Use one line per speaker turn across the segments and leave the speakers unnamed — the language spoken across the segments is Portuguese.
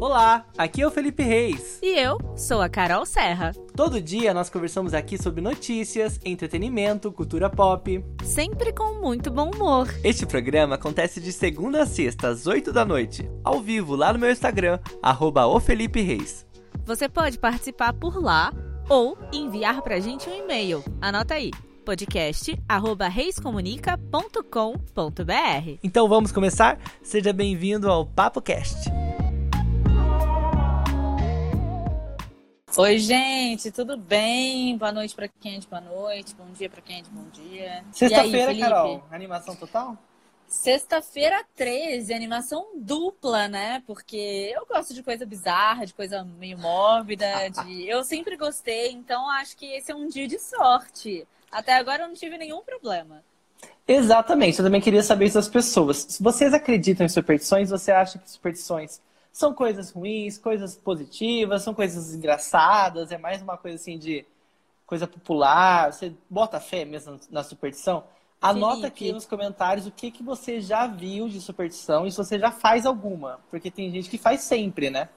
Olá, aqui é o Felipe Reis.
E eu sou a Carol Serra.
Todo dia nós conversamos aqui sobre notícias, entretenimento, cultura pop.
Sempre com muito bom humor.
Este programa acontece de segunda a sexta, às 8 da noite, ao vivo lá no meu Instagram, arroba Reis.
Você pode participar por lá ou enviar pra gente um e-mail. Anota aí podcast@reiscomunica.com.br.
Então vamos começar? Seja bem-vindo ao Papo Cast.
Oi, gente, tudo bem? Boa noite para quem é de boa noite, bom dia para quem é de bom dia.
Sexta-feira, Carol, animação total?
Sexta-feira 13, animação dupla, né? Porque eu gosto de coisa bizarra, de coisa meio mórbida, de... eu sempre gostei, então acho que esse é um dia de sorte. Até agora eu não tive nenhum problema.
Exatamente, eu também queria saber das pessoas. Se vocês acreditam em superstições, você acha que superstições são coisas ruins, coisas positivas, são coisas engraçadas, é mais uma coisa assim de coisa popular, você bota fé mesmo na superstição? Anota Felipe. aqui nos comentários o que, que você já viu de superstição e se você já faz alguma. Porque tem gente que faz sempre, né?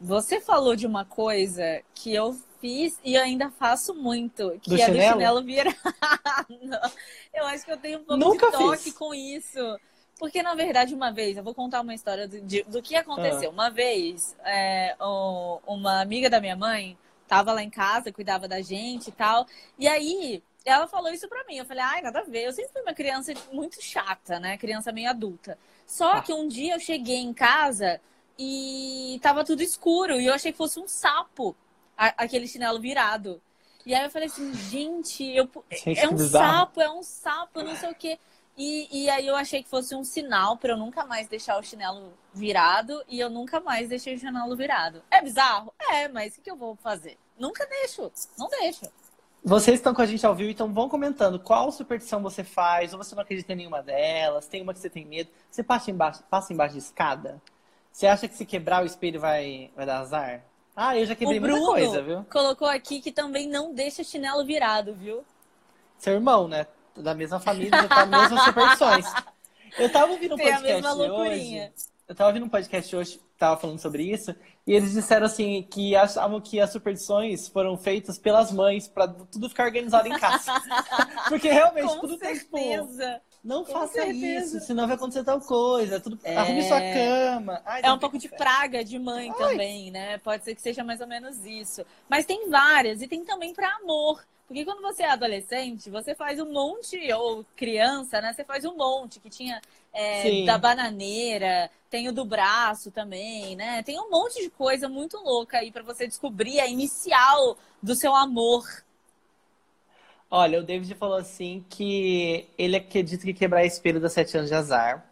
Você falou de uma coisa que eu fiz e ainda faço muito, que
do
é
chinelo?
do chinelo virado. eu acho que eu tenho um pouco
Nunca
de toque
fiz.
com isso. Porque, na verdade, uma vez, eu vou contar uma história do, de, do que aconteceu. Ah. Uma vez, é, o, uma amiga da minha mãe tava lá em casa, cuidava da gente e tal. E aí, ela falou isso pra mim. Eu falei, ai, nada a ver. Eu sempre fui uma criança muito chata, né? Criança meio adulta. Só ah. que um dia eu cheguei em casa e tava tudo escuro. E eu achei que fosse um sapo, a, aquele chinelo virado. E aí eu falei assim, gente, eu,
Gente,
é um
bizarro.
sapo, é um sapo, não sei o quê. E, e aí eu achei que fosse um sinal para eu nunca mais deixar o chinelo virado e eu nunca mais deixei o chinelo virado. É bizarro? É, mas o que, eu vou fazer? Nunca deixo, não deixo.
Vocês estão com a gente ao vivo, então vão comentando qual superstição você faz, ou você não acredita em nenhuma delas, tem uma que você tem medo. Você passa embaixo, passa embaixo de escada? Você acha que se quebrar o espelho vai, vai dar azar? Ah, eu já quebrei
o Bruno
muita coisa, viu?
colocou aqui que também não deixa chinelo virado, viu?
Seu irmão, né? Da mesma família, tá mesmas superstições. Eu tava ouvindo um
Tem
podcast hoje. Eu tava ouvindo um podcast hoje, tava falando sobre isso, e eles disseram assim que achavam que as superstições foram feitas pelas mães pra tudo ficar organizado em casa. Porque realmente
Com
tudo tem tipo,
certeza.
não
Com
faça
certeza.
isso, senão vai acontecer tal coisa. Tudo,
É.
Arrume sua cama. Ai,
É um pouco de praga de mãe também, né? Pode ser que seja mais ou menos isso. Mas tem várias, e tem também para amor. Porque quando você é adolescente, você faz um monte, ou criança, né? Você faz um monte, que tinha é, da bananeira, tem o do braço também, né? Tem um monte de coisa muito louca aí para você descobrir a inicial do seu amor.
Olha, o David falou assim que ele acredita que quebrar espelho dá sete anos de azar.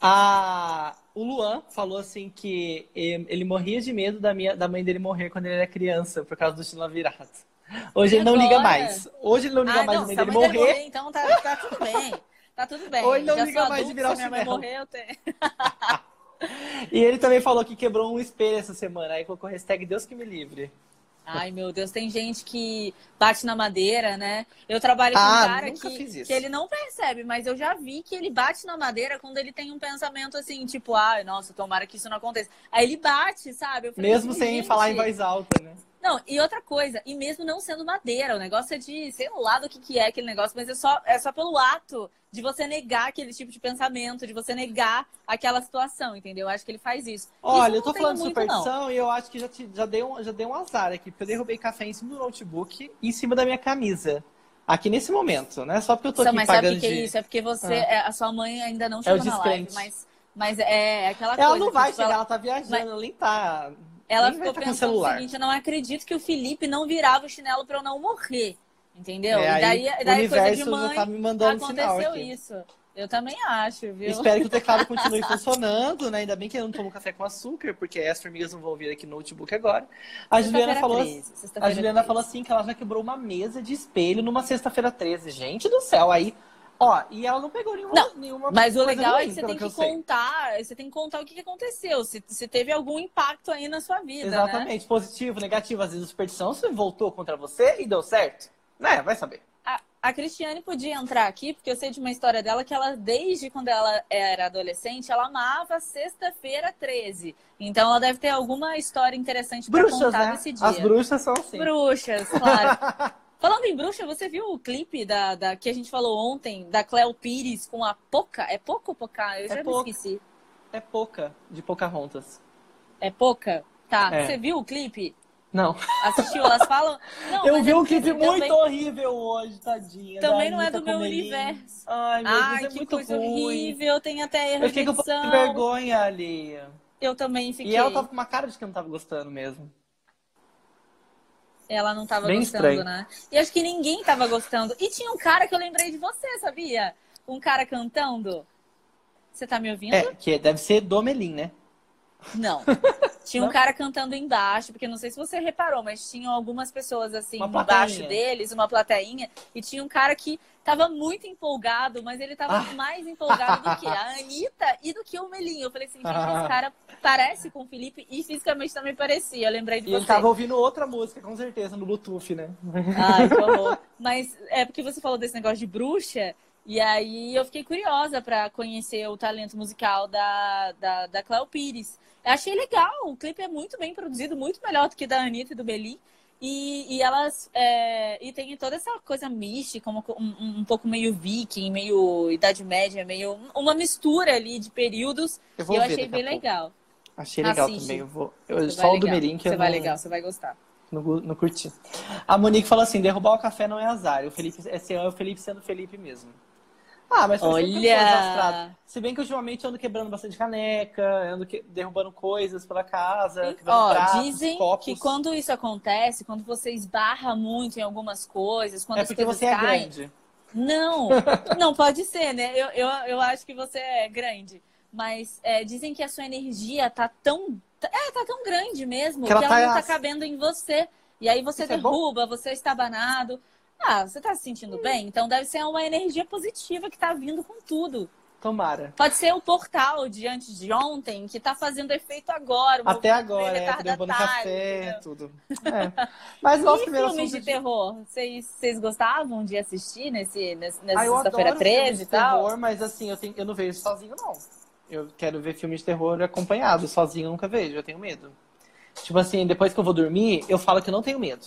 A... O Luan falou assim que ele morria de medo da, minha... da mãe dele morrer quando ele era criança, por causa do chinelo virado. Hoje
E
ele não liga mais. Hoje ele não liga
Ah,
mais
não,
mãe dele morrer.
morrer, então tá, tá tudo bem. Tá tudo bem.
Ele não
Já
liga mais de
adulto,
virar
se
o chinelo.
morrer, eu tenho.
E ele também falou que quebrou um espelho essa semana. Aí colocou hashtag Deus que me livre.
Ai, meu Deus, tem gente que bate na madeira, né? Eu trabalho com
Ah,
um cara que, que ele não percebe, mas eu já vi que ele bate na madeira quando ele tem um pensamento assim, tipo, ai, nossa, tomara que isso não aconteça. Aí ele bate, sabe? Falei
Mesmo
assim,
sem
gente,
falar em voz alta, né?
Não, e outra coisa, e mesmo não sendo madeira, o negócio é de, sei lá do que, que é aquele negócio, mas é só, é só pelo ato de você negar aquele tipo de pensamento, de você negar aquela situação, entendeu? Eu acho que ele faz isso.
Olha,
Isso
eu tô falando de
muito, não.
superstição e eu acho que já, te- já, dei um, já dei um azar aqui, porque eu derrubei café em cima do notebook e em cima da minha camisa. Aqui nesse momento, né? Só porque eu tô
Só,
aqui
mas sabe o
pagando
que, que
de...
é isso? É porque você,
Ah.
é, a sua mãe ainda não
É
chegou na live, mas, mas é aquela
Ela
coisa.
não vai chegar,
ela-
ela tá viajando,
Mas-
ela nem tá.
Ela
vai
ficou
com
pensando
celular.
o seguinte: eu não acredito que o Felipe não virava o chinelo pra eu não morrer. Entendeu?
É,
e
aí
daí,
o
daí coisa de mãe,
tá me mandando sinal
aconteceu isso. Eu também acho, viu?
Espero que o teclado continue funcionando, né? Ainda bem que eu não tomo café com açúcar, porque as formigas não vão vir aqui no notebook agora. A Juliana falou,
13,
a Juliana
13.
falou assim que ela já quebrou uma mesa de espelho numa sexta-feira 13. Gente do céu, aí, ó, e ela não pegou nenhuma,
Não,
nenhuma
Mas o legal é
ruim,
que você tem que,
sei.
contar, você tem que contar o que que aconteceu, se, se teve algum impacto aí na sua vida, né?
Exatamente, positivo, negativo, às vezes a superstição se voltou contra você e deu certo. Né, vai saber.
a, a Cristiane podia entrar aqui, porque eu sei de uma história dela que ela, desde quando ela era adolescente, ela amava sexta-feira 13. Então ela deve ter alguma história interessante para contar
né?
nesse dia.
As bruxas são assim.
Bruxas, claro. Falando em bruxa, você viu o clipe da, da que a gente falou ontem, da Cleo Pires com a Poca? É Poca ou Poca? Eu já
É
me
Poca.
esqueci.
É pouca, de Pocahontas.
É Poca? Tá.
É.
Você viu o clipe?
Não.
Assistiu? Elas falam. Não,
eu
mas
vi
é
um clipe
assim,
muito
também-
horrível hoje, tadinha.
Também não é do meu universo.
Ai, meu
Ai,
Deus, é
que coisa
ruim.
horrível. Tem até erro
Eu fiquei
de
com vergonha ali.
Eu também fiquei.
E ela tava com uma cara de que não tava gostando mesmo.
Ela não tava
Bem
gostando,
estranho.
né? E acho que ninguém tava gostando. E tinha um cara que eu lembrei de você, sabia? Um cara cantando. Você tá me ouvindo?
É, que deve ser do Melim, né?
Não. Tinha um
Não?
cara cantando embaixo, porque não sei se você reparou, mas tinham algumas pessoas assim
Uma
embaixo deles, uma plateinha, e tinha um cara que tava muito empolgado, mas ele tava
Ah.
mais empolgado do que a Anitta e do que o Melinho. Eu falei assim, gente, esse cara parece com o Felipe e fisicamente também parecia. Eu lembrei de
E
você.
ele tava ouvindo outra música, com certeza, no Bluetooth, né?
Ai, que horror. Mas é porque você falou desse negócio de bruxa, e aí eu fiquei curiosa pra conhecer o talento musical da, da, da Cléo Pires. Eu achei legal, o clipe é muito bem produzido, muito melhor do que da Anitta e do Belim. E, e elas é, e tem toda essa coisa mística, co- um, um pouco meio viking, meio Idade Média, meio uma mistura ali de períodos.
Eu
E
vou
eu
ver
achei bem legal.
Achei legal
Assiste.
também. Eu vou... eu-
Você
só o do. Melim que
Você
eu
vai
não,
legal, você vai gostar.
não, não curti. A Monique falou assim: derrubar o café não é azar. O Felipe, esse é o Felipe sendo Felipe mesmo. Ah, mas
Olha!
Se bem que ultimamente eu ando quebrando bastante caneca, ando que- derrubando coisas pela casa,
Ó,
pratos,
dizem
copos.
que quando isso acontece, quando você esbarra muito em algumas coisas, quando
É
as
porque
coisas
você é
caem.
grande.
Não, não pode ser, né? Eu, eu, eu acho que você é grande. Mas é, dizem que a sua energia tá tão. É, tá tão grande mesmo,
Que
que
ela
ela,
tá-
não tá cabendo em você. E aí você
Isso é
derruba, você está banado. Ah, você tá se sentindo bem? Então deve ser uma energia positiva que tá vindo com tudo.
Tomara.
Pode ser o portal de antes de ontem que tá fazendo efeito agora.
Até agora, é, derrubando
retardatário,
café,
entendeu?
tudo. É. Mas nosso primeiro
filmes de terror? Vocês, vocês gostavam de assistir nesse, nesse, nessa
Ah, eu
sexta-feira
adoro filme
13
de
e tal?
terror, mas assim, eu, tenho, eu não vejo sozinho, não. Eu quero ver filme de terror acompanhado. Sozinho eu nunca vejo, eu tenho medo. Tipo assim, depois que eu vou dormir, eu falo que eu não tenho medo.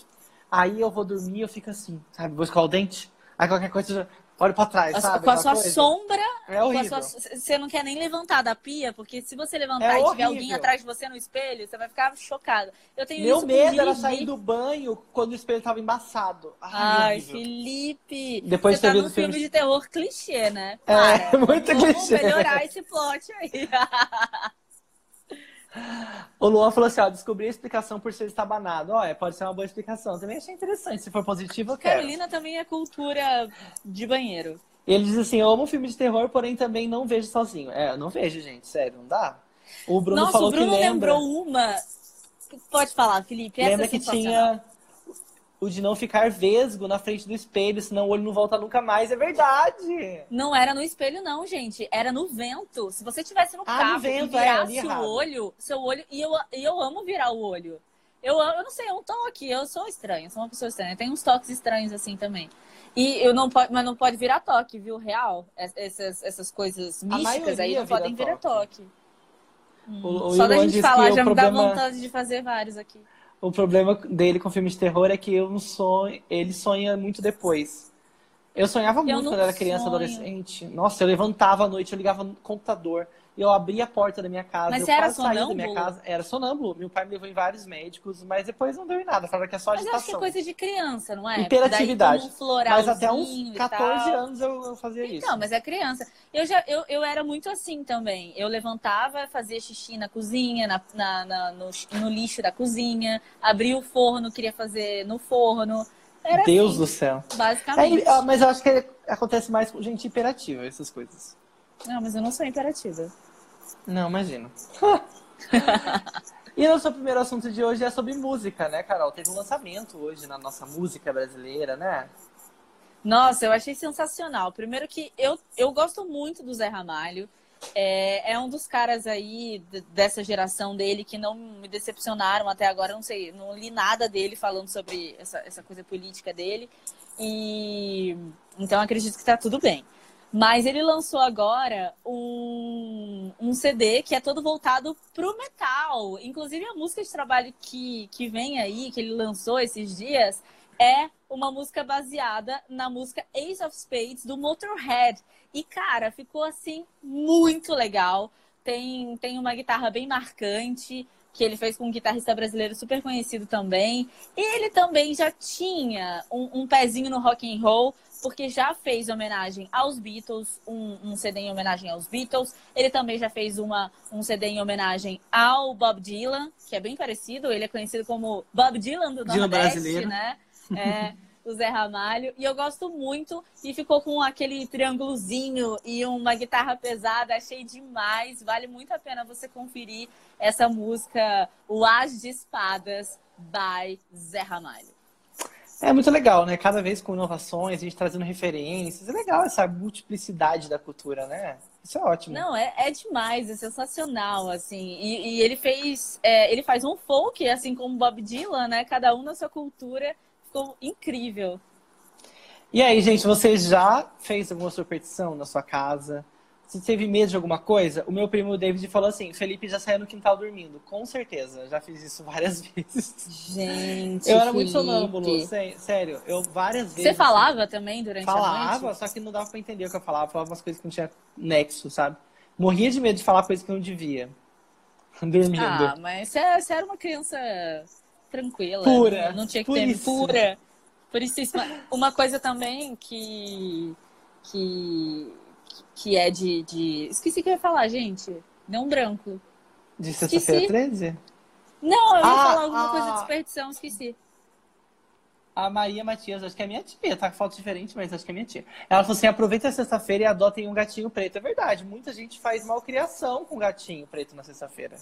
Aí eu vou dormir e eu fico assim, sabe? Vou escovar o dente. Aí qualquer coisa, olho pra trás,
A-
sabe?
com a sua
coisa.
sombra,
É
com a
horrível.
sua- você não quer nem levantar da pia, porque se você levantar
É
e tiver alguém atrás de você no espelho, você vai ficar chocado. Eu tenho
Meu
isso
medo era sair do banho quando o espelho tava embaçado. Ai,
Ai. Felipe.
Depois
você tá num filme
filme
de terror clichê, né?
É,
Para.
muito
Vamos
clichê.
melhorar esse plot aí.
O Luan falou assim, ó, descobri a explicação por ser estabanado. Ó, é, pode ser uma boa explicação. Também achei interessante. Se for positivo, eu quero.
Carolina também é cultura de banheiro.
Ele diz assim, eu amo filme de terror, porém também não vejo sozinho. É, eu não vejo, gente, sério, não dá. O Bruno
Nossa,
falou
o Bruno
que lembra,
lembrou uma. Pode falar, Felipe. Essa
lembra
é
que tinha o de não ficar vesgo na frente do espelho, senão o olho não volta nunca mais. É verdade!
Não era no espelho, não, gente. Era no vento. Se você estivesse no
Ah,
carro
no vento,
e
é,
virasse
ali
o
errado.
olho, seu olho. E eu, e eu amo virar o olho. Eu, eu não sei, é um toque. Eu sou estranha, sou uma pessoa estranha. Tem uns toques estranhos assim também. E eu não pode, mas não pode virar toque, viu? Real. Es- Essas, essas coisas místicas aí não podem
vira
virar toque. Hum,
O- o
Só da gente falar já
o
me dá
problema-
vontade de fazer vários aqui.
O problema dele com filme de terror é que eu não sonho, ele sonha muito depois. Eu sonhava muito
não
quando era criança,
sonho.
adolescente. Nossa, eu levantava à noite, eu ligava no computador, eu abria a porta da minha casa,
Mas
eu
era
quase saía da minha
sonâmbulo?
casa. Era sonâmbulo. Meu pai me levou em vários médicos, mas depois não deu em nada, falaram que é só
Mas eu acho que é
agitação.
coisa de criança, não é?
Hiperatividade.
Um
Mas até uns
e
14
tal.
anos eu, eu fazia isso.
Então, mas é criança. Eu já eu, eu era muito assim também. Eu levantava, fazia xixi na cozinha, na, na- na- no, no lixo da cozinha, abria o forno, queria fazer no forno. Era
Deus
assim,
do céu.
basicamente.
É, mas eu acho que acontece mais com gente hiperativa, essas coisas.
Não, mas eu não sou imperativa.
Não, imagino. e o nosso primeiro assunto de hoje é sobre música, né, Carol? Teve um lançamento hoje na nossa música brasileira, né?
Nossa, eu achei sensacional. Primeiro que eu, eu gosto muito do Zé Ramalho. É, é um dos caras aí dessa geração dele que não me decepcionaram até agora. Não sei, não li nada dele falando sobre essa, essa coisa política dele. E então acredito que tá tudo bem. Mas ele lançou agora um, um CD que é todo voltado pro metal. Inclusive a música de trabalho que, que vem aí, que ele lançou esses dias, é uma música baseada na música Ace of Spades do Motorhead. E, cara, ficou assim muito legal. Tem, tem uma guitarra bem marcante que ele fez com um guitarrista brasileiro super conhecido também. Ele também já tinha um, um pezinho no rock and roll, porque já fez homenagem aos Beatles, um, um, CD em homenagem aos Beatles. Ele também já fez uma, um CD em homenagem ao Bob Dylan, que é bem parecido. Ele é conhecido como Bob Dylan do
Dylan
Nordeste,
brasileiro.
né? É, o Zé Ramalho. E eu gosto muito. E ficou com aquele triângulozinho e uma guitarra pesada. Achei demais. Vale muito a pena você conferir essa música, O As de Espadas, by Zé Ramalho.
É muito legal, né? Cada vez com inovações, a gente trazendo referências. É legal essa multiplicidade da cultura, né? Isso é ótimo.
Não, é, é demais, é sensacional, assim. E, e ele fez, é, ele faz um folk, assim como Bob Dylan, né? Cada um na sua cultura. Ficou incrível.
E aí, gente, você já fez alguma superstição na sua casa? Você teve medo de alguma coisa? O meu primo David falou assim: Felipe já saiu no quintal dormindo. Com certeza, já fiz isso várias vezes.
Gente.
Eu era muito sonâmbulo, sério. Eu várias vezes.
Você falava assim, também durante
falava,
a noite?
Falava, só que não dava pra entender o que eu falava. Falava umas coisas que não tinha nexo, sabe? Morria de medo de falar coisas que não devia. Dormindo.
Ah, mas você, era uma criança tranquila.
Pura.
Não, tinha que ter pura. Puríssima. Uma coisa também que. que que é de, de... Esqueci o que eu ia falar, gente. Não branco.
De sexta-feira 13?
Não, eu ia
Ah,
falar alguma
ah.
coisa de desperdição, esqueci.
A Maria Matias, acho que é minha tia, tá com foto diferente, mas acho que é minha tia. Ela falou assim: aproveita a sexta-feira e adotem um gatinho preto. É verdade, muita gente faz malcriação com gatinho preto na sexta-feira.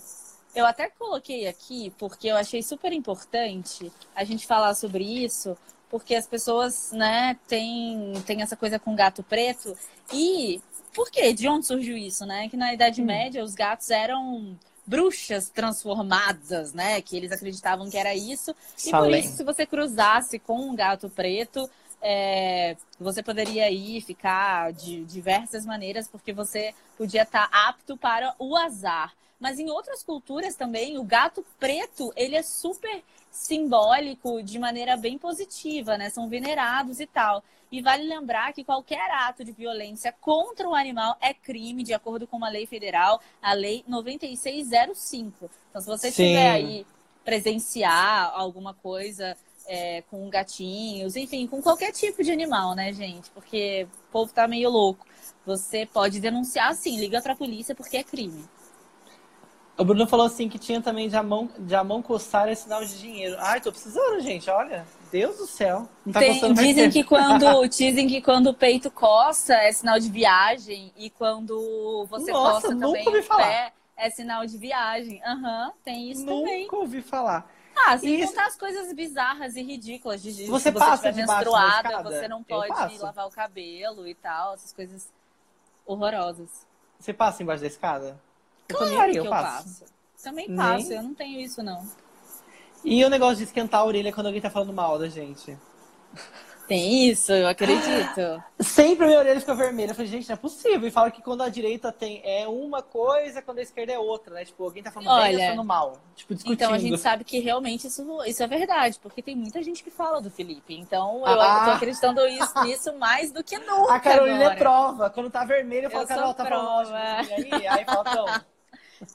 Eu até coloquei aqui porque eu achei super importante a gente falar sobre isso, porque as pessoas, né, têm, têm essa coisa com gato preto. E por quê? De onde surgiu isso, né? Que na Idade
Hum.
Média os gatos eram bruxas transformadas, né? Que eles acreditavam que era isso. E por isso, se você cruzasse com um gato preto, é, você poderia ir ficar de diversas maneiras, porque você podia estar apto para o azar. Mas em outras culturas também, o gato preto, ele é super simbólico de maneira bem positiva, né? São venerados e tal. E vale lembrar que qualquer ato de violência contra o animal é crime, de acordo com uma lei federal, a Lei 9605. Então, se você
Sim.
estiver aí presenciar alguma coisa é, com gatinhos, enfim, com qualquer tipo de animal, né, gente? Porque o povo tá meio louco. Você pode denunciar sim, liga pra polícia porque é crime.
O Bruno falou assim que tinha também de a mão, de a mão coçar é sinal de dinheiro. Ai, tô precisando, gente, olha. Deus do céu. Não tá
Tem- dizem que quando dizem que quando o peito coça é sinal de viagem e quando você
Nossa,
coça
nunca
também
ouvi
o
falar.
pé é sinal de viagem. Aham, tem isso também.
Nunca ouvi falar.
Ah, sem
Isso-
contar as coisas bizarras e ridículas de, de
Você passa
você
debaixo da
menstruada, você não
Eu
pode lavar o cabelo e tal, essas coisas horrorosas.
Você passa embaixo da escada? Eu nem
Claro
aí,
que
eu
eu
passo.
passo. Também
Nem-
passo, eu não tenho isso não.
E o negócio de esquentar a orelha quando alguém tá falando mal da gente?
Tem isso, eu acredito.
Sempre a minha orelha fica vermelha. Eu falei, gente, não é possível. E fala que quando a direita tem é uma coisa, quando a esquerda é outra, né? Tipo, alguém tá falando bem
Olha,
ou falando mal. Tipo, discutindo.
Então a gente sabe que realmente isso, isso é verdade, porque tem muita gente que fala do Felipe. Então eu
Ah.
tô acreditando isso, nisso mais do que nunca.
A Carolina
agora.
é prova. Quando tá vermelho, eu falo,
Eu
Carol, tá falando
prova.
ótimo. E aí, aí então.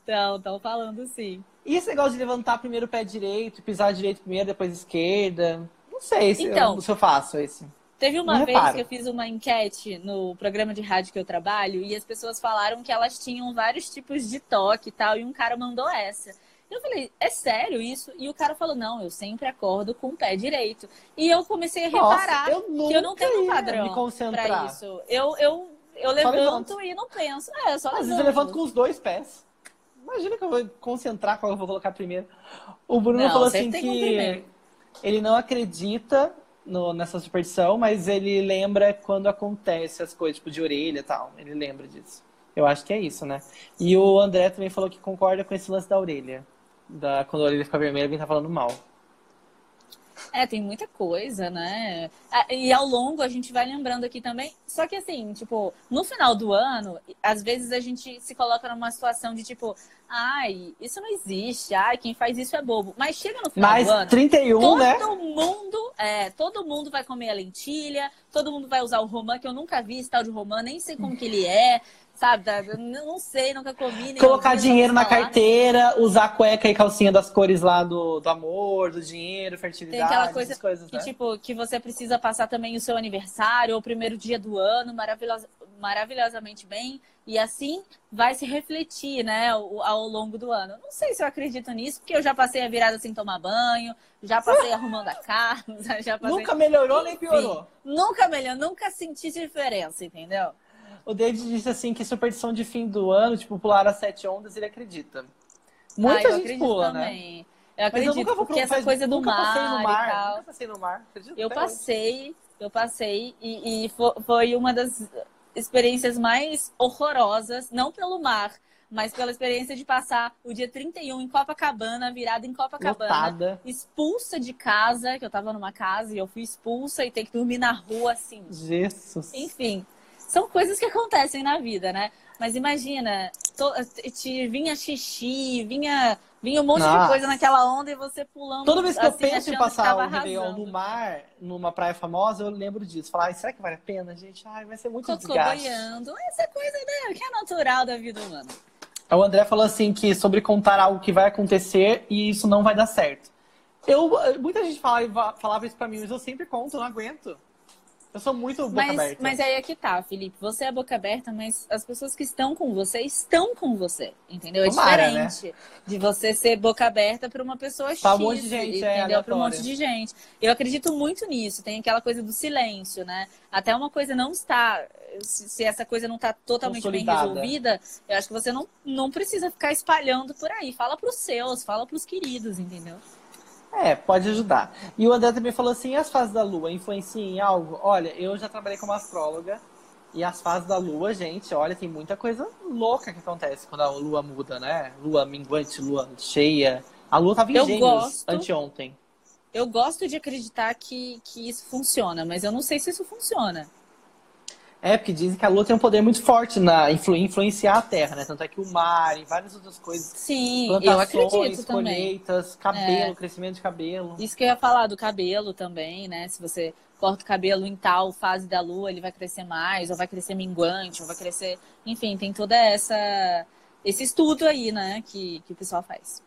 Então, estão falando sim.
E esse negócio de levantar primeiro o pé direito, pisar direito primeiro, depois esquerda? Não sei se,
Então.
eu, se eu faço esse.
Teve uma
Não
vez
reparo.
que eu fiz uma enquete no programa de rádio que eu trabalho e as pessoas falaram que elas tinham vários tipos de toque e tal, e um cara mandou essa. Eu falei, é sério isso? E o cara falou, não, eu sempre acordo com o pé direito. E eu comecei a reparar
Nossa, eu
que eu não tenho um padrão
me concentrar.
pra isso. Eu, eu, eu levanto
levanto.
e não penso. É, só
Às vezes eu
levanto.
com os dois pés. Imagina que eu vou concentrar qual eu vou colocar primeiro. O Bruno
Não,
falou assim
tem
que
primeiro.
Ele não acredita no- nessa superstição, mas ele lembra quando acontece as coisas, tipo de orelha e tal. Ele lembra disso. Eu acho que é isso, né? E o André também falou que concorda com esse lance da orelha. Da, quando a orelha fica vermelha, alguém tá falando mal.
É, tem muita coisa, né? E ao longo a gente vai lembrando aqui também. Só que assim, tipo, no final do ano, às vezes a gente se coloca numa situação de tipo, ai, isso não existe, ai, quem faz isso é bobo. Mas chega no final
Mas
do ano.
31,
todo
né?
mundo, é, todo mundo vai comer a lentilha, todo mundo vai usar o romã, que eu nunca vi esse tal de romã, nem sei como que ele é sabe? Não sei, nunca comi.
Colocar dinheiro na carteira, usar cueca e calcinha das cores lá do, do amor, do dinheiro, fertilidade.
Tem aquela coisa
coisas,
que,
né?
tipo, que você precisa passar também o seu aniversário ou o primeiro dia do ano maravilhosa, maravilhosamente bem. E assim vai se refletir, né, ao, ao, longo do ano. Não sei se eu acredito nisso, porque eu já passei a virada sem tomar banho, já passei arrumando a casa, já passei...
Nunca melhorou nem piorou.
Nunca melhorou, nunca senti diferença, entendeu?
O David disse assim que superstição de fim do ano, tipo, pular as sete ondas, ele acredita. Muita
ah,
gente pula, né?
também. né? Eu acredito,
Mas eu nunca vou
porque essa coisa do
nunca
mar,
passei no mar,
e tal.
Nunca passei no mar, acredito
Eu passei, eu passei e, e foi uma das experiências mais horrorosas, não pelo mar, mas pela experiência de passar o dia 31 em Copacabana, virada em Copacabana,
Lotada.
expulsa de casa, que eu tava numa casa e eu fui expulsa e ter que dormir na rua assim.
Jesus.
Enfim, são coisas que acontecem na vida, né? Mas imagina, to, te, vinha xixi, vinha, vinha um monte
Nossa.
de coisa naquela onda e você pulando.
Toda vez que eu
assim,
penso em passar o Réveillon no mar, numa praia famosa, eu lembro disso. Falar, "Ai, será que vale a pena, gente? Ai, vai ser muito
Cocô
desgaste.
boiando. Essa coisa né, que é natural da vida humana.
O André falou assim que sobre contar algo que vai acontecer e isso não vai dar certo. Eu, muita gente falava, falava isso pra mim, mas eu sempre conto, eu não aguento. Eu sou muito boca
Mas,
aberta.
mas aí é que tá, Felipe. Você é boca aberta, mas as pessoas que estão com você estão com você. Entendeu? É
Tomara,
diferente de você ser boca aberta para uma pessoa X.
Pra um monte de gente, é,
entendeu? Para um monte de gente. Eu acredito muito nisso. Tem aquela coisa do silêncio, né? Até uma coisa não está. Se essa coisa não está totalmente bem resolvida, eu acho que você não, não precisa ficar espalhando por aí. Fala pros seus, fala pros queridos, entendeu?
É, pode ajudar. E o André também falou assim: e as fases da lua influenciam em algo? Olha, eu já trabalhei como astróloga e as fases da lua, gente, olha, tem muita coisa louca que acontece quando a lua muda, né? Lua minguante, lua cheia. A lua tava em
Eu
gêmeos
gosto.
anteontem.
Eu gosto de acreditar que, que isso funciona, mas eu não sei se isso funciona.
É, porque dizem que a lua tem um poder muito forte na influ, influenciar a Terra, né? Tanto é que o mar e várias outras coisas.
Sim, eu acredito também.
colheitas, cabelo,
É.
crescimento de cabelo.
Isso que eu ia falar do cabelo também, né? Se você corta o cabelo em tal fase da lua, ele vai crescer mais, ou vai crescer minguante, ou vai crescer. Enfim, tem toda essa esse estudo aí, né, que, que o pessoal faz.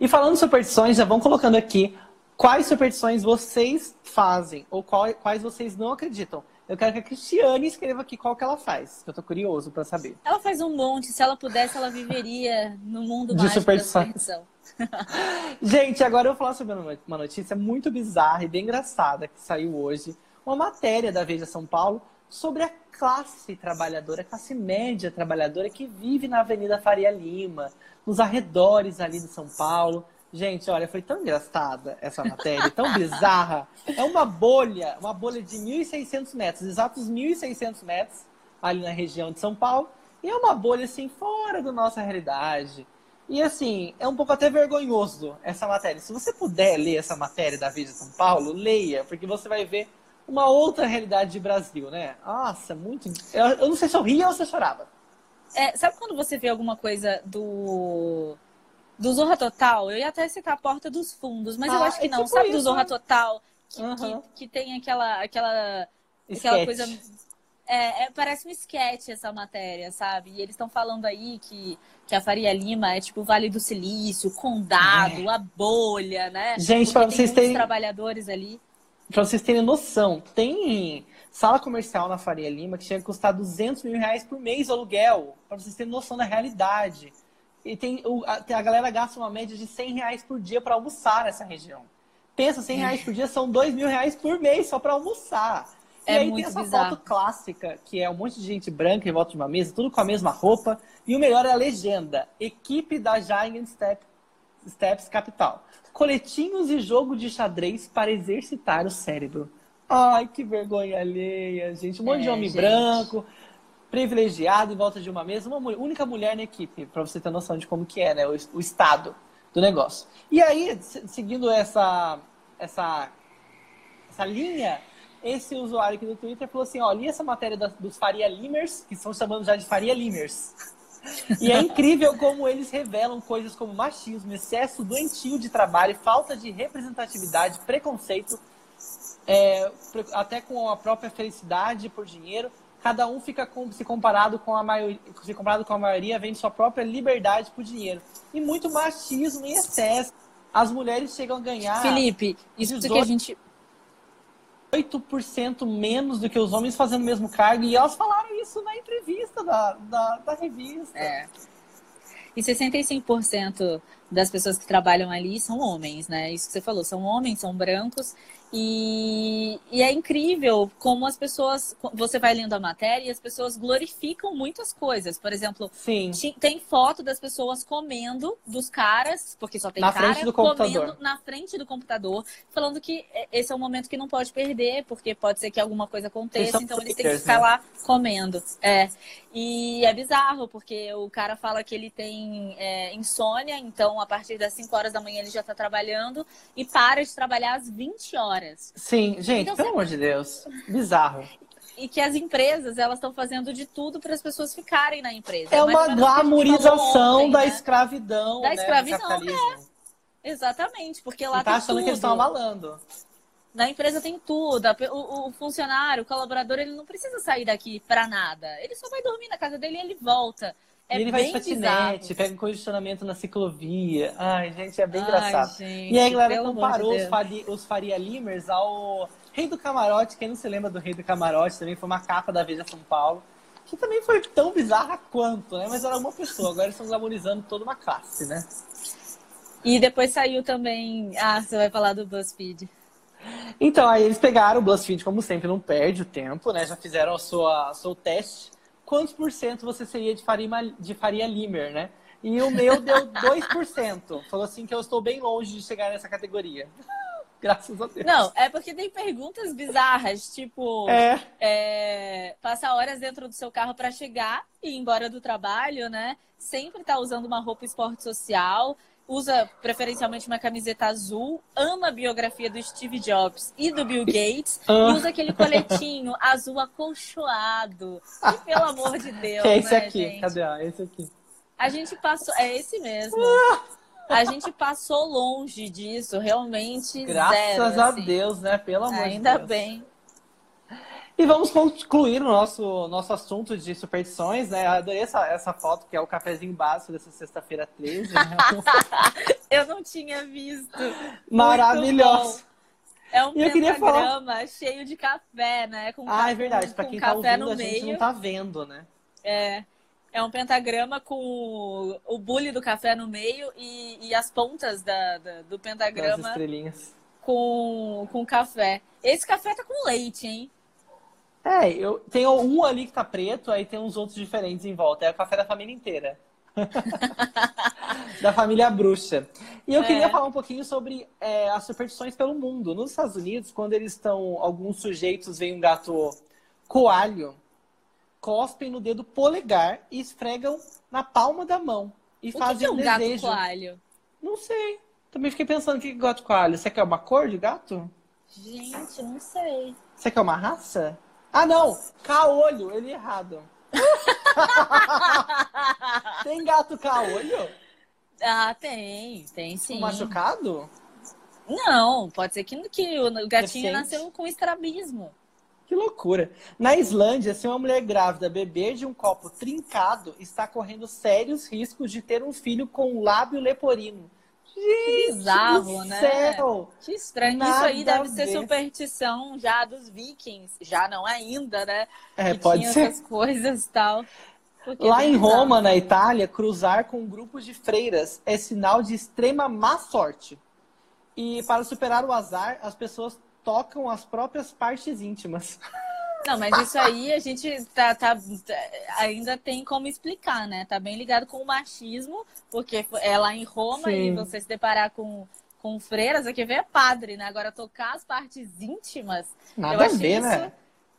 E falando superstições, já vão colocando aqui quais superstições vocês fazem ou qual- quais vocês não acreditam. Eu quero que a Cristiane escreva aqui qual que ela faz, que eu tô curioso pra saber.
Ela faz um monte, se ela pudesse, ela viveria no mundo
De
mágico da
superstição. Gente, agora eu vou falar sobre uma notícia muito bizarra e bem engraçada que saiu hoje. Uma matéria da Veja São Paulo sobre a classe trabalhadora, a classe média trabalhadora que vive na Avenida Faria Lima, nos arredores ali de São Paulo. Gente, olha, foi tão engraçada essa matéria, tão bizarra. É uma bolha, uma bolha de 1.600 metros, exatos 1.600 metros ali na região de São Paulo. E é uma bolha, assim, fora da nossa realidade. E assim, é um pouco até vergonhoso essa matéria. Se você puder ler essa matéria da Veja São Paulo, leia, porque você vai ver uma outra realidade de Brasil, né? Nossa, muito. Eu, não sei se eu ria ou se eu chorava.
É, sabe quando você vê alguma coisa do. Do Zorra Total? Eu ia até citar a Porta dos Fundos, mas eu
Ah,
acho que
é
não.
tipo
sabe do
isso,
Zorra
né?
Total? Que,
Aham.
que, que tem aquela. aquela aquela coisa. É, é, parece um sketch essa matéria, sabe? E eles estão falando aí que, que a Faria Lima é tipo o Vale do Silício, o Condado, a bolha, né?
É. Gente,
tem
vocês terem-
trabalhadores ali.
Pra vocês terem noção, tem sala comercial na Faria Lima que chega a custar 200 mil reais por mês o aluguel. Pra vocês terem noção da realidade. E tem, o- a, a galera gasta uma média de 100 reais por dia pra almoçar nessa região. Pensa, 100 reais por dia são 2 mil reais por mês só pra almoçar. E
É
aí tem essa
bizarro.
foto clássica, que é um monte de gente branca em volta de uma mesa, tudo com a mesma roupa. E o melhor é a legenda. Equipe da Giant Step, Steps Capital. Coletinhos e jogo de xadrez para exercitar o cérebro. Ai, que vergonha alheia, gente. Um monte de
É,
homem
gente.
branco, privilegiado em volta de uma mesa. Uma mulher- única mulher na equipe, para você ter noção de como que é, né? O, o estado do negócio. E aí, se- seguindo essa, essa essa linha, esse usuário aqui do Twitter falou assim, ó, li essa matéria das, dos Faria Limers, que estão chamando já de Faria Limers. E é incrível como eles revelam coisas como machismo, excesso doentio de trabalho, falta de representatividade, preconceito, é, até com a própria felicidade por dinheiro. Cada um fica com, se comparado com a maioria, se comparado com a maioria, vende sua própria liberdade por dinheiro. E muito machismo em excesso. As mulheres chegam a ganhar.
Felipe, isso 18... que a gente
8% menos do que os homens fazendo o mesmo cargo. E elas falaram isso na entrevista da, da, da revista.
É. E 65% das pessoas que trabalham ali são homens, né? Isso que você falou, são homens, são brancos. E, e, é incrível como as pessoas. Você vai lendo a matéria e as pessoas glorificam muitas coisas. Por exemplo,
Sim.
tem foto das pessoas comendo dos caras, porque só tem
na
cara, comendo
computador.
na frente do computador, falando que esse é um momento que não pode perder, porque pode ser que alguma coisa aconteça, então eles têm que ficar né? lá comendo. É. E é bizarro, porque o cara fala que ele tem é, insônia, então a partir das 5 horas da manhã ele já está trabalhando e para de trabalhar às 20 horas.
Sim, gente, então, pelo amor de Deus. Bizarro.
E que as empresas, elas estão fazendo de tudo para as pessoas ficarem na empresa.
É uma glamorização ontem, da né? escravidão.
Da
né?
escravidão, é. Exatamente, porque lá
Você tá
tem
achando
tudo.
que eles estão abalando.
Na empresa tem tudo. O, o, funcionário, o colaborador, ele não precisa sair daqui para nada. Ele só vai dormir na casa dele e ele volta. É
e ele vai de patinete, bizarro. pega um condicionamento na ciclovia. Ai, gente, é bem Ai, engraçado.
Gente,
e aí a galera comparou de os, Faria, os Faria Limers ao Rei do Camarote. Quem não se lembra do Rei do Camarote também foi uma capa da Veja São Paulo. Que também foi tão bizarra quanto, né? Mas era uma pessoa. Agora estão glamorizando toda uma classe, né?
E depois saiu também. Ah, você vai falar do BuzzFeed.
Então, aí eles pegaram o BuzzFeed, como sempre, não perde o tempo, né? Já fizeram o seu, seu teste quantos por cento você seria de Faria, de Faria Limer, né? E o meu deu 2%. Falou assim que eu estou bem longe de chegar nessa categoria. Graças a Deus.
Não, é porque tem perguntas bizarras, tipo,
é.
É, passar horas dentro do seu carro para chegar e ir embora do trabalho, né? Sempre tá usando uma roupa esporte social, usa preferencialmente uma camiseta azul, ama a biografia do Steve Jobs e do Bill Gates,
ah.
e usa aquele coletinho azul acolchoado. E pelo amor de Deus.
Que é esse
né,
aqui,
gente?
cadê? Ah, esse aqui.
A gente passou. É esse mesmo. A gente passou longe disso, realmente.
Graças
zero,
a
assim.
Deus, né? Pelo amor de Deus.
Ainda bem.
E vamos concluir o nosso, nosso assunto de superstições, né? Adorei essa, essa foto, que é o cafezinho básico dessa sexta-feira 13. Né?
Eu não tinha visto.
Maravilhoso.
É um
E eu queria
pentagrama cheio de café, né? Com
Ah, é verdade.
com
quem tá ouvindo, a gente
meio.
não tá vendo, né?
É. É um pentagrama com o, bule do café no meio e, e as pontas da, da- do pentagrama com, com café. Esse café tá com leite, hein?
É, eu tenho um ali que tá preto, aí tem uns outros diferentes em volta. É o café da família inteira. da família bruxa. E eu
É.
queria falar um pouquinho sobre é, as superstições pelo mundo. Nos Estados Unidos, quando eles estão. Alguns sujeitos veem um gato coalho, cospem no dedo polegar e esfregam na palma da mão. E
O
fazem
que é um
um
gato
desejo.
coalho?
Não sei. Também fiquei pensando o que é gato coalho. Você quer uma cor de gato?
Gente, não sei.
Você quer uma raça? Ah, não! Caolho, ele errado. Tem gato caolho?
Ah, tem, tem sim.
Machucado?
Não, pode ser que, que o gatinho nasceu com estrabismo.
Que loucura. Na Islândia, se uma mulher grávida beber de um copo trincado, está correndo sérios riscos de ter um filho com lábio leporino. Gente
bizarro,
do
né?
céu!
Que estranho.
Nada
Isso aí deve ser superstição já dos vikings. Já não ainda, né?
É,
que
pode ser.
essas coisas e tal. Porque
Lá
é
em
bizarro.
Roma, na Itália, cruzar com grupos de freiras é sinal de extrema má sorte. E para superar o azar, as pessoas tocam as próprias partes íntimas.
Não, mas isso aí a gente tá, tá- ainda tem como explicar, né? Tá bem ligado com o machismo, porque é lá em Roma e
Sim.
você se deparar com, com freiras, aqui vem é padre, né? Agora tocar as partes íntimas, eu
Nada a ver,
isso,
né?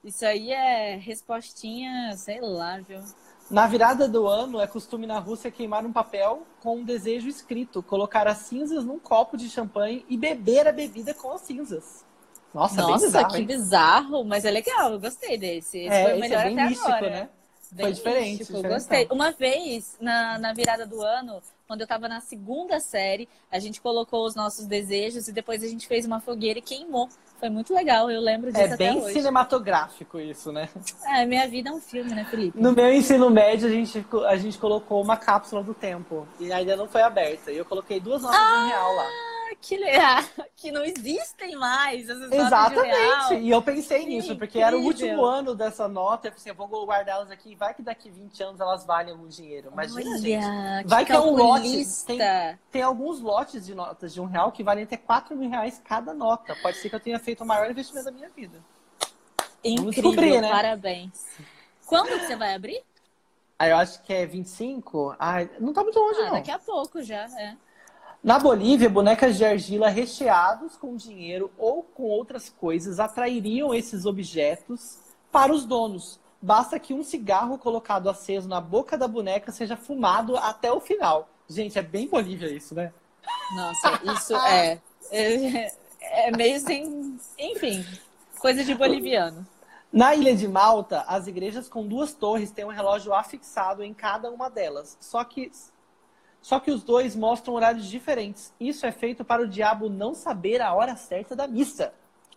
Isso aí é respostinha, sei lá, viu?
Na virada do ano, é costume na Rússia queimar um papel com um desejo escrito, colocar as cinzas num copo de champanhe e beber a bebida com as cinzas. Nossa,
Nossa,
bizarro,
que
hein?
bizarro, mas é legal, eu gostei desse. Esse
É,
foi o
esse
melhor
é bem
até
místico,
agora.
né?
Bem
Foi diferente,
místico, gostei. Uma vez, na, na virada do ano, quando eu tava na segunda série, a gente colocou os nossos desejos e depois a gente fez uma fogueira e queimou. Foi muito legal, eu lembro disso
É bem cinematográfico isso, né?
É, minha vida é um filme, né, Felipe?
No meu ensino médio, a gente, a gente colocou uma cápsula do tempo. E ainda não foi aberta. E eu coloquei duas notas de um real lá.
Ah, que legal, que não existem mais essas.
Exatamente. E eu pensei nisso, porque era o
incrível.
último ano dessa nota. Eu pensei, eu vou guardá-las aqui. Vai que daqui 20 anos elas valem algum dinheiro. Imagina,
Olha,
gente. Vai que é um lote. Tem, tem alguns lotes de notas de um real que valem até 4 mil reais cada nota. Pode ser que eu tenha feito o maior investimento da minha vida.
Incrível,
descobrir, né?
parabéns. Quando que você vai abrir?
Aí eu acho que é 25. Ai, não tá muito longe,
Ah,
não.
daqui a pouco já, é.
Na Bolívia, bonecas de argila recheados com dinheiro ou com outras coisas atrairiam esses objetos para os donos. Basta que um cigarro colocado aceso na boca da boneca seja fumado até o final. Gente, é bem Bolívia isso, né?
Nossa, isso é, é. É meio sem. Enfim, coisa de boliviano.
Na ilha de Malta, as igrejas com duas torres têm um relógio afixado em cada uma delas. Só que, só que os dois mostram horários diferentes. Isso é feito para o diabo não saber a hora certa da missa.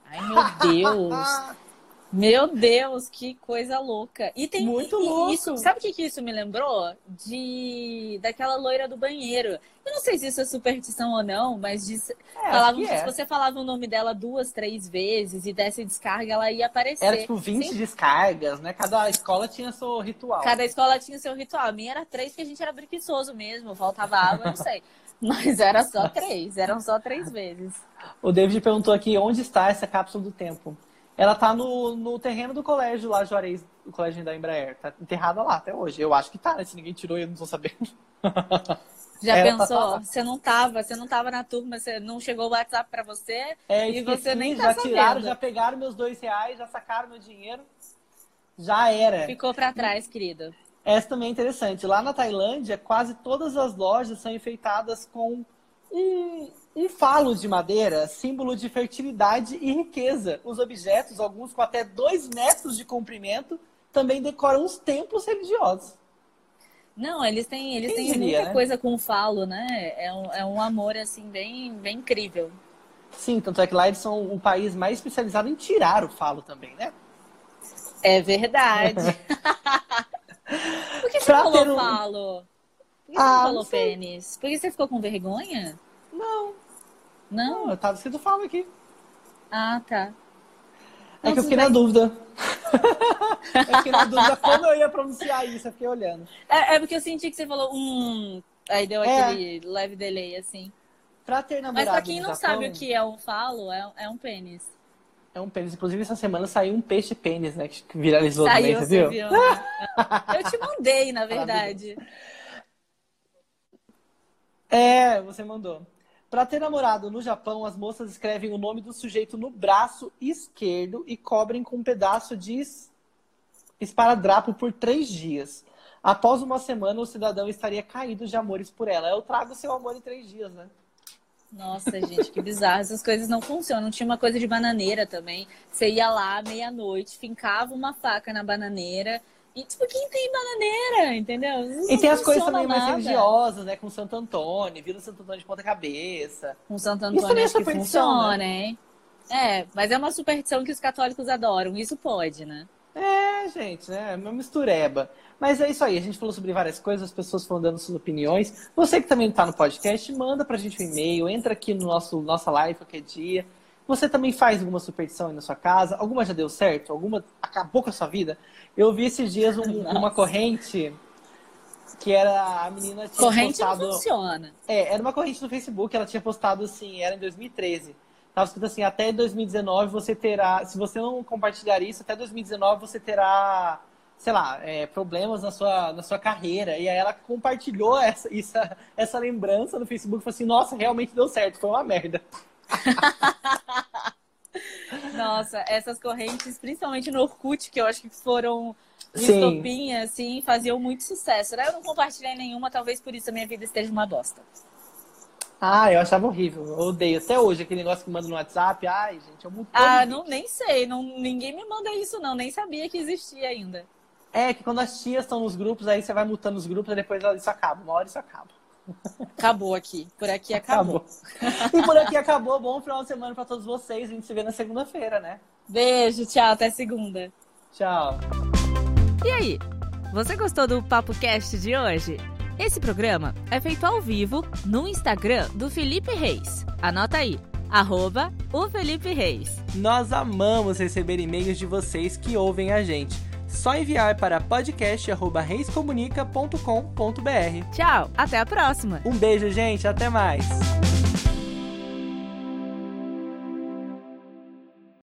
Ai, meu Deus. Meu Deus, que coisa louca. E tem
Muito louco.
Isso, sabe o que, que isso me lembrou? De daquela loira do banheiro. Eu não sei se isso é superstição ou não, mas diz,
É,
falavam que
que
se
é.
você falava o nome dela duas, três vezes e desse descarga, ela ia aparecer.
Era tipo 20
Sim.
descargas, né? Cada escola tinha seu ritual.
Cada escola tinha seu ritual. A minha era três, porque a gente era preguiçoso mesmo. Faltava água, não sei. Mas era só três, eram só três vezes.
O David perguntou aqui onde está essa cápsula do tempo. Ela tá no, no terreno do colégio lá, Juarez, o colégio da Embraer. Tá enterrada lá até hoje. Eu acho que tá, né? Se ninguém tirou, eu não tô sabendo.
Já
Ela tá
pensou?
lá.
Você não tava, você não tava na turma, você não chegou o WhatsApp pra você
É,
e
esqueci,
você nem tá
já
sabendo.
tiraram, já pegaram meus dois reais, já sacaram meu dinheiro. Já era.
Ficou pra trás, querido.
Essa também é interessante. Lá na Tailândia, quase todas as lojas são enfeitadas com um, um falo de madeira, símbolo de fertilidade e riqueza. Os objetos, alguns com até dois metros de comprimento, também decoram os templos religiosos.
Não, eles têm, eles
Quem
têm
diria,
muita
né?
coisa com falo, né? É um, é um amor, assim, bem, bem incrível.
Sim, tanto é que lá eles são o país mais especializado em tirar o falo também, né?
É verdade. Por que você
Pra
falou
um-
falo? Por que você
Ah,
não
não
falou
sei.
pênis? Por que você ficou com vergonha?
Não,
Não?
não, eu tava escrito falo aqui.
Ah, tá.
É
Não,
que eu fiquei na
bem.
dúvida. eu fiquei na dúvida como eu ia pronunciar isso, eu fiquei olhando.
É, é porque eu senti que você falou um. Aí deu
É.
aquele leve delay, assim.
Pra ter
Mas
namorado
pra quem não
Japão,
sabe o que é um falo, é, é um pênis.
É um pênis. Inclusive, essa semana saiu um peixe pênis, né? Que viralizou
Saiu,
também, você viu?
viu? né? Eu te mandei, na verdade.
É, você mandou. Pra ter namorado no Japão, as moças escrevem o nome do sujeito no braço esquerdo e cobrem com um pedaço de es- esparadrapo por três dias. Após uma semana, o cidadão estaria caído de amores por ela. Eu trago seu amor em três dias, né?
Nossa, gente, que bizarro. Essas coisas não funcionam. Tinha uma coisa de bananeira também. Você ia lá meia-noite, fincava uma faca na bananeira. E, tipo, quem tem bananeira, entendeu? Não
E tem as coisas também mais
nada.
religiosas, né? Com Santo Antônio, Vila Santo Antônio de ponta cabeça.
Com Santo
Isso também
Antônio
é superstição,
funciona, hein? É, mas é uma superstição que os católicos adoram. Isso pode, né?
É, gente, né? Uma mistureba. Mas é isso aí, a gente falou sobre várias coisas, as pessoas foram dando suas opiniões. Você que também está no podcast, manda pra gente um e-mail, entra aqui no nosso nossa live qualquer dia. Você também faz alguma superstição aí na sua casa? Alguma já deu certo? Alguma acabou com a sua vida? Eu vi esses dias um- uma corrente que era a menina tinha
Corrente
postado...
não funciona.
É, era uma corrente no Facebook, ela tinha postado assim, era em 2013. Tava escrito assim, até 2019 você terá, se você não compartilhar isso, até 2019 você terá, sei lá, é, problemas na sua, na sua carreira. E aí ela compartilhou essa, essa, essa lembrança no Facebook e falou assim, nossa, realmente deu certo, foi uma merda.
Nossa, essas correntes, principalmente no Orkut, que eu acho que foram
Sim.
distopinha, assim, faziam muito sucesso. Né? Eu não compartilhei nenhuma, talvez por isso a minha vida esteja uma bosta.
Ah, eu achava horrível. Eu odeio. Até hoje, aquele negócio que manda no WhatsApp. Ai, gente, eu mudo
Ah, não, nem sei. Não, ninguém me manda isso, não. Nem sabia que existia ainda.
É, que quando as tias estão nos grupos, aí você vai mutando os grupos e depois isso acaba. Uma hora isso acaba.
Acabou aqui. Por aqui acabou.
acabou. e por aqui acabou. Bom final de semana para todos vocês. A gente se vê na segunda-feira, né?
Beijo, tchau. Até segunda.
Tchau.
E aí? Você gostou do Papo Cast de hoje? Esse programa é feito ao vivo no Instagram do Felipe Reis. Anota aí, arroba o Felipe Reis.
Nós amamos receber e-mails de vocês que ouvem a gente. Só enviar para podcast.reiscomunica.com.br.
Tchau, até a próxima.
Um beijo, gente, até mais.